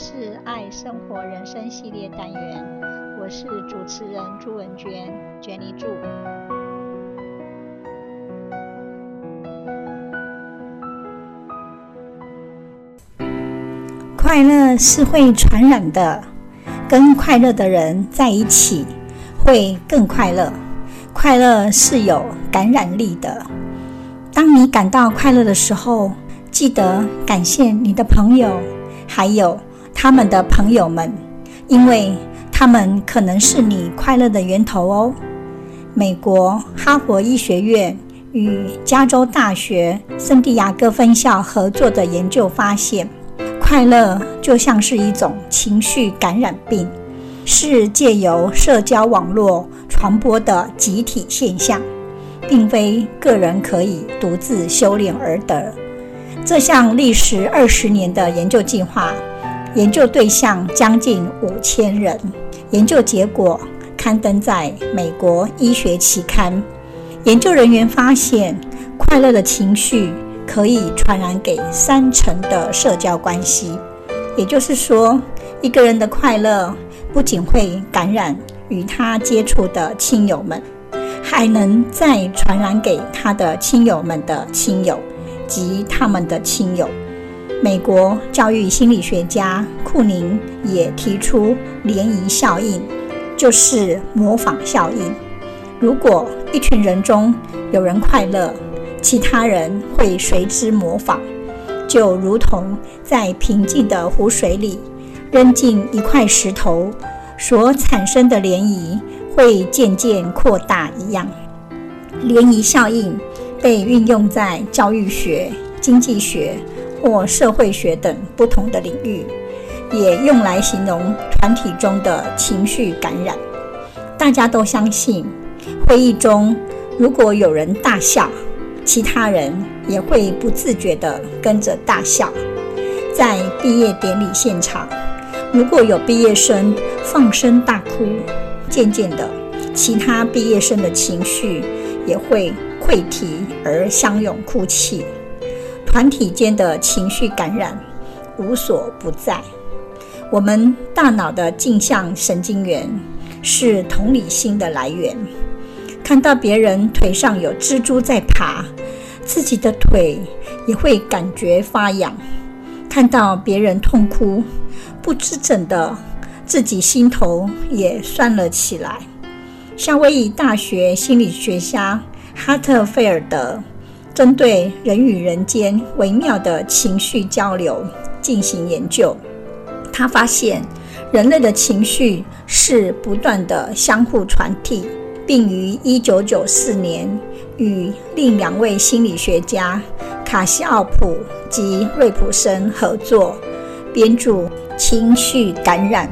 是爱生活人生系列单元，我是主持人朱文娟，Jenny 朱。快乐是会传染的，跟快乐的人在一起会更快乐。快乐是有感染力的。当你感到快乐的时候，记得感谢你的朋友，还有他们的朋友们，因为他们可能是你快乐的源头哦。美国哈佛医学院与加州大学圣地亚哥分校合作的研究发现，快乐就像是一种情绪感染病，是借由社交网络传播的集体现象。并非个人可以独自修炼而得。这项历时二十年的研究计划，研究对象将近五千人，研究结果刊登在美国医学期刊。研究人员发现，快乐的情绪可以传染给三成的社交关系。也就是说，一个人的快乐不仅会感染与他接触的亲友们。还能再传染给他的亲友们的亲友及他们的亲友。美国教育心理学家库宁也提出涟漪效应，就是模仿效应。如果一群人中有人快乐，其他人会随之模仿，就如同在平静的湖水里扔进一块石头所产生的涟漪。会渐渐扩大一样，涟漪效应被运用在教育学、经济学或社会学等不同的领域，也用来形容团体中的情绪感染。大家都相信，会议中如果有人大笑，其他人也会不自觉地跟着大笑。在毕业典礼现场，如果有毕业生放声大哭，渐渐的，其他毕业生的情绪也会溃堤而相拥哭泣。团体间的情绪感染无所不在。我们大脑的镜像神经元是同理心的来源。看到别人腿上有蜘蛛在爬，自己的腿也会感觉发痒。看到别人痛哭，不知怎的。自己心头也酸了起来。夏威夷大学心理学家哈特菲尔德针对人与人间微妙的情绪交流进行研究，他发现人类的情绪是不断的相互传递，并于1994年与另两位心理学家卡西奥普及瑞普森合作编著《情绪感染》。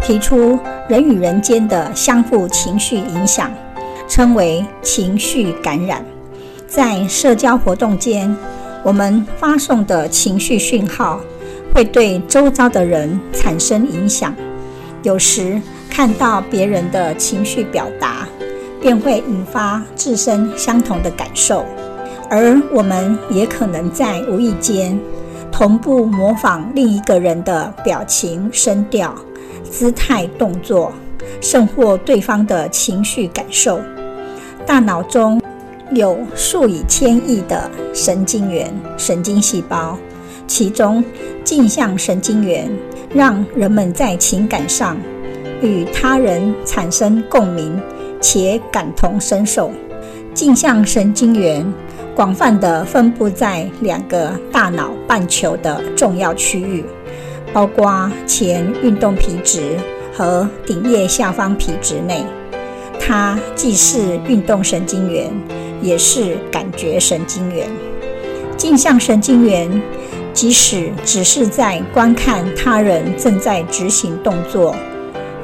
提出人与人间的相互情绪影响，称为情绪感染。在社交活动间，我们发送的情绪讯号会对周遭的人产生影响。有时看到别人的情绪表达，便会引发自身相同的感受，而我们也可能在无意间同步模仿另一个人的表情、声调。姿态、动作，甚或对方的情绪感受。大脑中有数以千亿的神经元、神经细胞，其中镜像神经元让人们在情感上与他人产生共鸣且感同身受。镜像神经元广泛地分布在两个大脑半球的重要区域。包括前运动皮质和顶叶下方皮质内，它既是运动神经元，也是感觉神经元。镜像神经元即使只是在观看他人正在执行动作，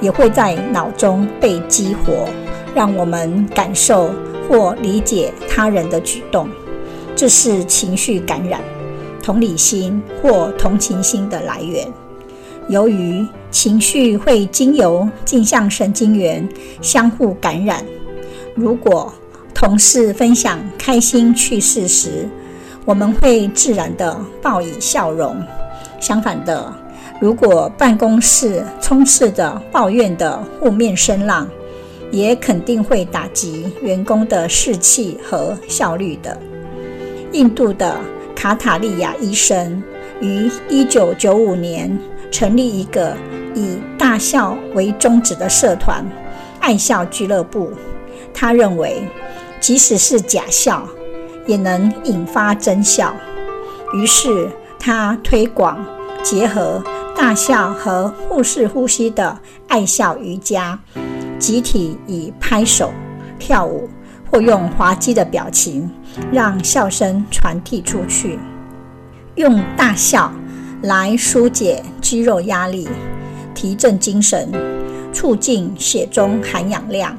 也会在脑中被激活，让我们感受或理解他人的举动。这是情绪感染。同理心或同情心的来源，由于情绪会经由镜像神经元相互感染。如果同事分享开心趣事时，我们会自然地报以笑容；相反的，如果办公室充斥着抱怨的负面声浪，也肯定会打击员工的士气和效率的。印度的卡塔利亚医生于一九九五年成立一个以大笑为宗旨的社团——爱笑俱乐部。他认为，即使是假笑，也能引发真笑。于是，他推广结合大笑和腹式呼吸的爱笑瑜伽，集体以拍手、跳舞或用滑稽的表情，让笑声传递出去。用大笑来疏解肌肉压力，提振精神，促进血中含氧量，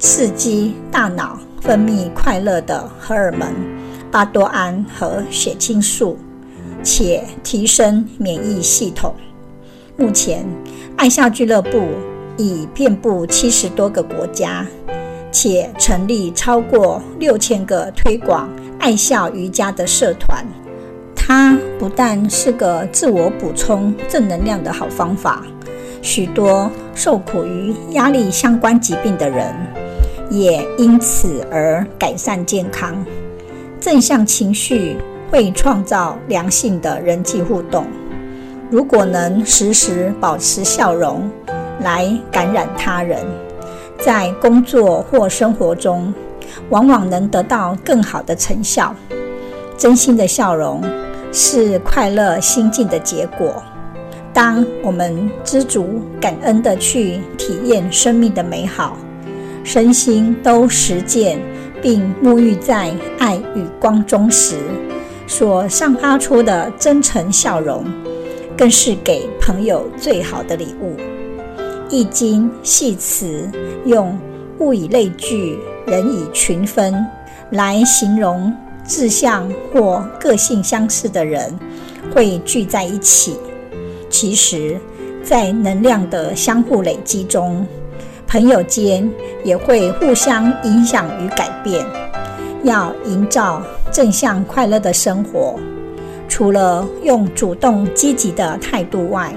刺激大脑分泌快乐的荷尔蒙巴多胺和血清素。且提升免疫系统。目前，爱笑俱乐部已遍布七十多个国家，且成立超过六千个推广爱笑瑜伽的社团。它不但是个自我补充正能量的好方法，许多受苦于压力相关疾病的人也因此而改善健康。正向情绪。会创造良性的人际互动。如果能时时保持笑容，来感染他人，在工作或生活中，往往能得到更好的成效。真心的笑容是快乐心境的结果。当我们知足感恩地去体验生命的美好，身心都实践并沐浴在爱与光中时，所散发出的真诚笑容，更是给朋友最好的礼物。《易经》系辞用“物以类聚，人以群分”来形容志向或个性相似的人会聚在一起。其实，在能量的相互累积中，朋友间也会互相影响与改变。要营造正向快乐的生活，除了用主动积极的态度外，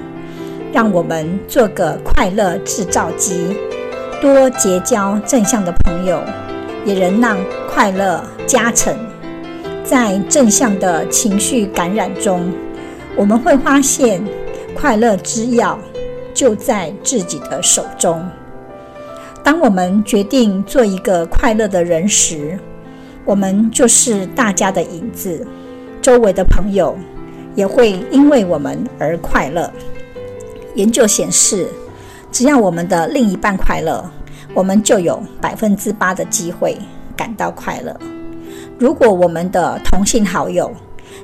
让我们做个快乐制造机，多结交正向的朋友，也能让快乐加成。在正向的情绪感染中，我们会发现快乐之钥就在自己的手中。当我们决定做一个快乐的人时，我们就是大家的影子，周围的朋友也会因为我们而快乐。研究显示，只要我们的另一半快乐，我们就有百分之八的机会感到快乐。如果我们的同性好友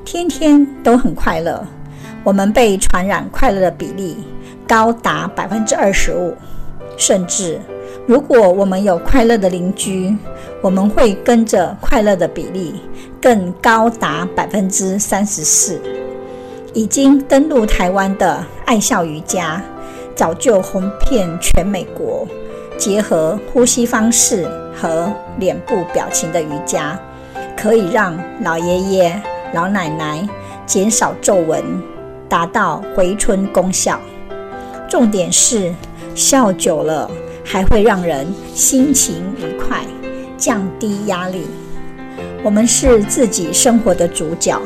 天天都很快乐，我们被传染快乐的比例高达百分之二十五，甚至。如果我们有快乐的邻居，我们会跟着快乐的比例更高达百分之三十四。已经登陆台湾的爱笑瑜伽，早就红遍全美国。结合呼吸方式和脸部表情的瑜伽，可以让老爷爷、老奶奶减少皱纹，达到回春功效。重点是笑久了。还会让人心情愉快，降低压力。我们是自己生活的主角，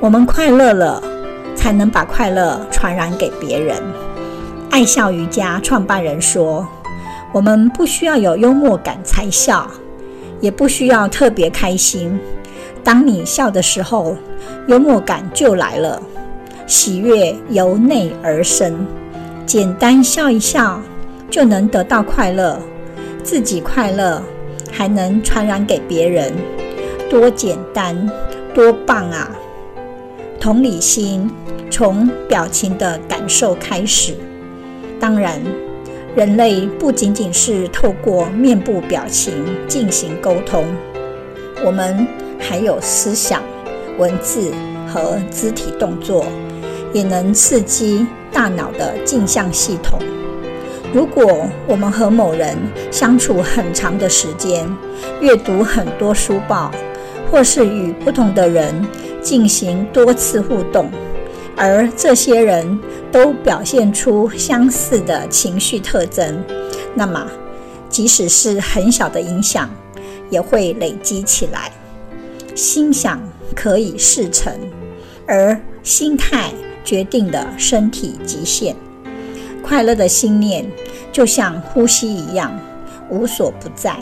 我们快乐了，才能把快乐传染给别人。爱笑瑜伽创办人说：“我们不需要有幽默感才笑，也不需要特别开心。当你笑的时候，幽默感就来了，喜悦由内而生。简单笑一笑。”就能得到快乐，自己快乐，还能传染给别人，多简单，多棒啊！同理心从表情的感受开始。当然，人类不仅仅是透过面部表情进行沟通，我们还有思想、文字和肢体动作，也能刺激大脑的镜像系统。如果我们和某人相处很长的时间，阅读很多书报，或是与不同的人进行多次互动，而这些人都表现出相似的情绪特征，那么即使是很小的影响，也会累积起来。心想可以事成，而心态决定了身体极限。快乐的心念就像呼吸一样，无所不在。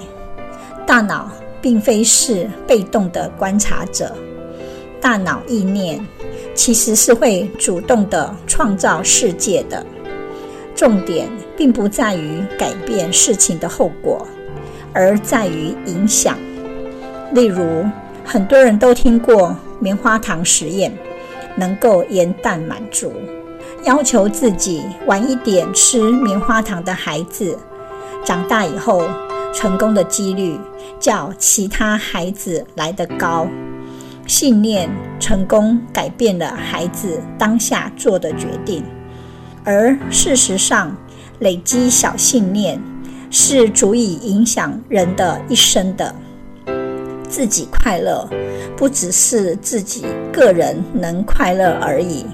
大脑并非是被动的观察者，大脑意念其实是会主动地创造世界的。重点并不在于改变事情的后果，而在于影响。例如，很多人都听过棉花糖实验，能够延宕满足。要求自己晚一点吃棉花糖的孩子，长大以后成功的几率较其他孩子来得高。信念成功改变了孩子当下做的决定，而事实上，累积小信念是足以影响人的一生的。自己快乐，不只是自己个人能快乐而已。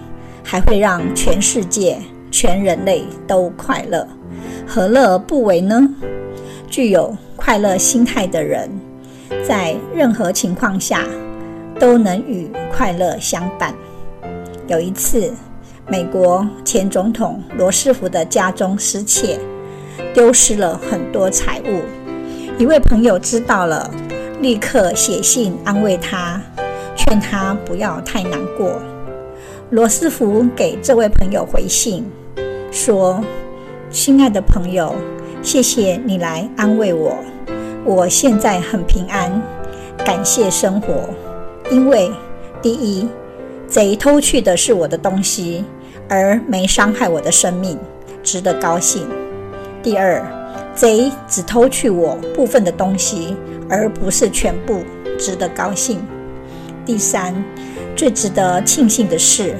还会让全世界、全人类都快乐，何乐而不为呢？具有快乐心态的人，在任何情况下都能与快乐相伴。有一次，美国前总统罗斯福的家中失窃，丢失了很多财物。一位朋友知道了，立刻写信安慰他，劝他不要太难过。罗斯福给这位朋友回信说：“亲爱的朋友，谢谢你来安慰我。我现在很平安，感谢生活。因为第一，贼偷去的是我的东西，而没伤害我的生命，值得高兴；第二，贼只偷去我部分的东西，而不是全部，值得高兴；第三。”最值得庆幸的是，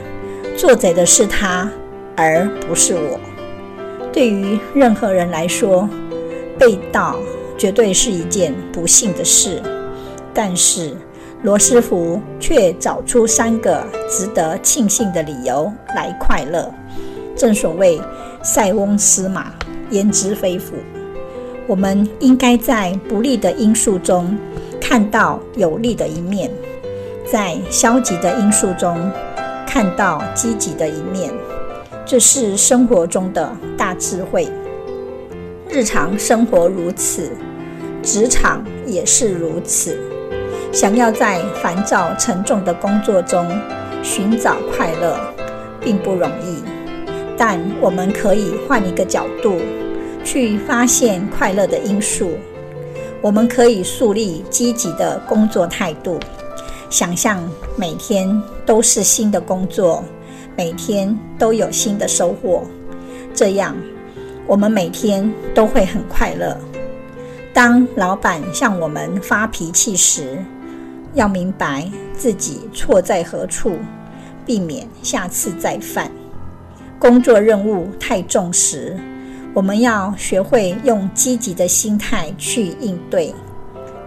做贼的是他，而不是我。对于任何人来说，被盗绝对是一件不幸的事。但是罗斯福却找出三个值得庆幸的理由来快乐。正所谓“塞翁失马，焉知非福”。我们应该在不利的因素中看到有利的一面。在消极的因素中看到积极的一面，这是生活中的大智慧。日常生活如此，职场也是如此。想要在烦躁沉重的工作中寻找快乐，并不容易。但我们可以换一个角度，去发现快乐的因素。我们可以树立积极的工作态度。想象每天都是新的工作，每天都有新的收获，这样我们每天都会很快乐。当老板向我们发脾气时，要明白自己错在何处，避免下次再犯。工作任务太重时，我们要学会用积极的心态去应对，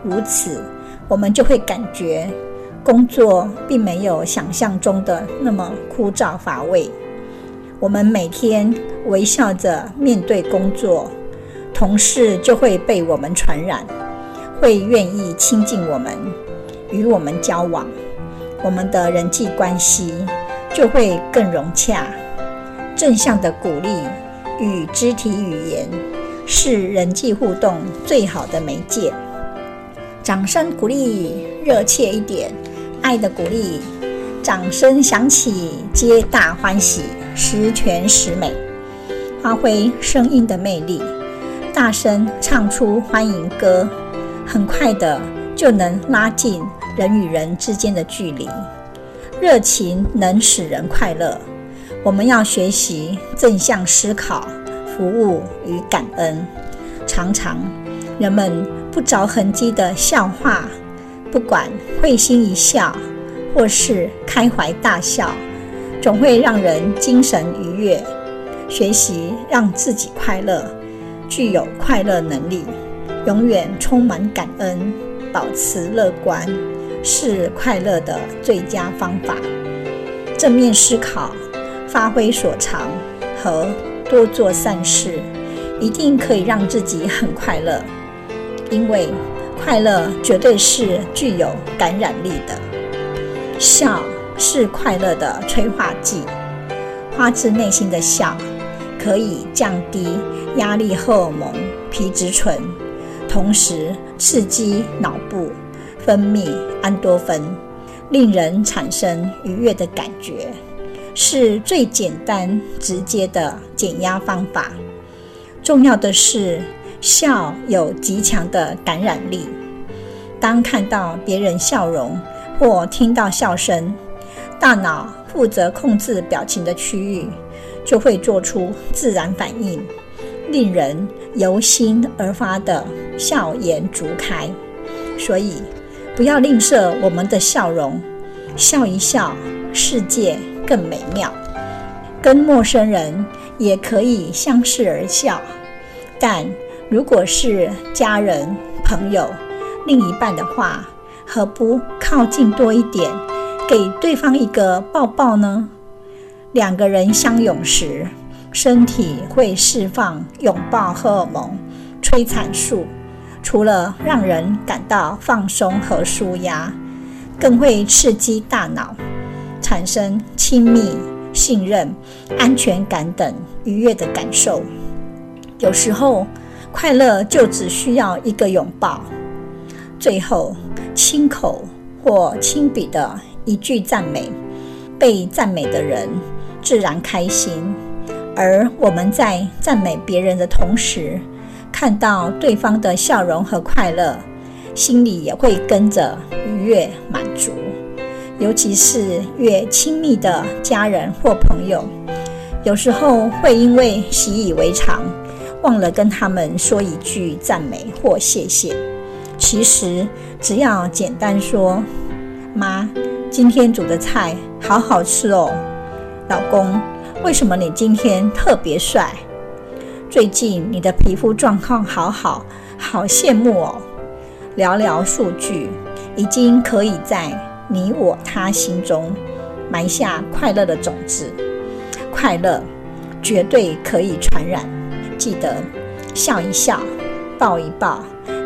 如此我们就会感觉。工作并没有想象中的那么枯燥乏味。我们每天微笑着面对工作，同事就会被我们传染，会愿意亲近我们，与我们交往。我们的人际关系就会更融洽。正向的鼓励与肢体语言是人际互动最好的媒介。掌声鼓励，热切一点。爱的鼓励，掌声响起，皆大欢喜，十全十美。发挥声音的魅力，大声唱出欢迎歌，很快的就能拉近人与人之间的距离。热情能使人快乐，我们要学习正向思考、服务与感恩。常常人们不着痕迹的笑话。不管会心一笑，或是开怀大笑，总会让人精神愉悦。学习让自己快乐，具有快乐能力，永远充满感恩，保持乐观，是快乐的最佳方法。正面思考发挥所长和多做善事，一定可以让自己很快乐。因为快乐绝对是具有感染力的。笑是快乐的催化剂，发自内心的笑可以降低压力荷尔蒙皮质醇，同时刺激脑部分泌安多酚，令人产生愉悦的感觉，是最简单直接的减压方法。重要的是，笑有极强的感染力。当看到别人笑容，或听到笑声，大脑负责控制表情的区域就会做出自然反应，令人由心而发的笑颜逐开。所以，不要吝啬我们的笑容，笑一笑，世界更美妙。跟陌生人也可以相视而笑，但如果是家人、朋友、另一半的话，何不靠近多一点，给对方一个抱抱呢？两个人相拥时，身体会释放拥抱荷尔蒙催产素，除了让人感到放松和舒压，更会刺激大脑，产生亲密、信任、安全感等愉悦的感受。有时候，快乐就只需要一个拥抱。最后，亲口或亲笔的一句赞美，被赞美的人自然开心，而我们在赞美别人的同时，看到对方的笑容和快乐，心里也会跟着愉悦满足。尤其是越亲密的家人或朋友，有时候会因为习以为常，忘了跟他们说一句赞美或谢谢。其实只要简单说：“妈，今天煮的菜好好吃哦。”“老公，为什么你今天特别帅？”“最近你的皮肤状况好好，好羡慕哦。”寥寥数句，已经可以在你我他心中埋下快乐的种子。快乐绝对可以传染，记得笑一笑，抱一抱。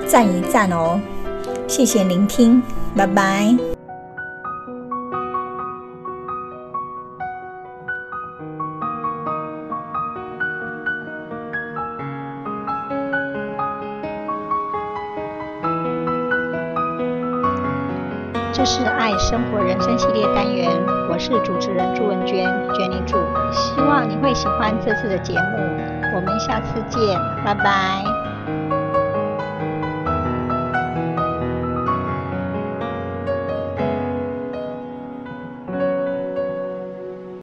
赞一赞哦！谢谢聆听，拜拜。这是爱生活人生系列单元，我是主持人朱文娟，Jenny 朱。希望你会喜欢这次的节目，我们下次见，拜拜。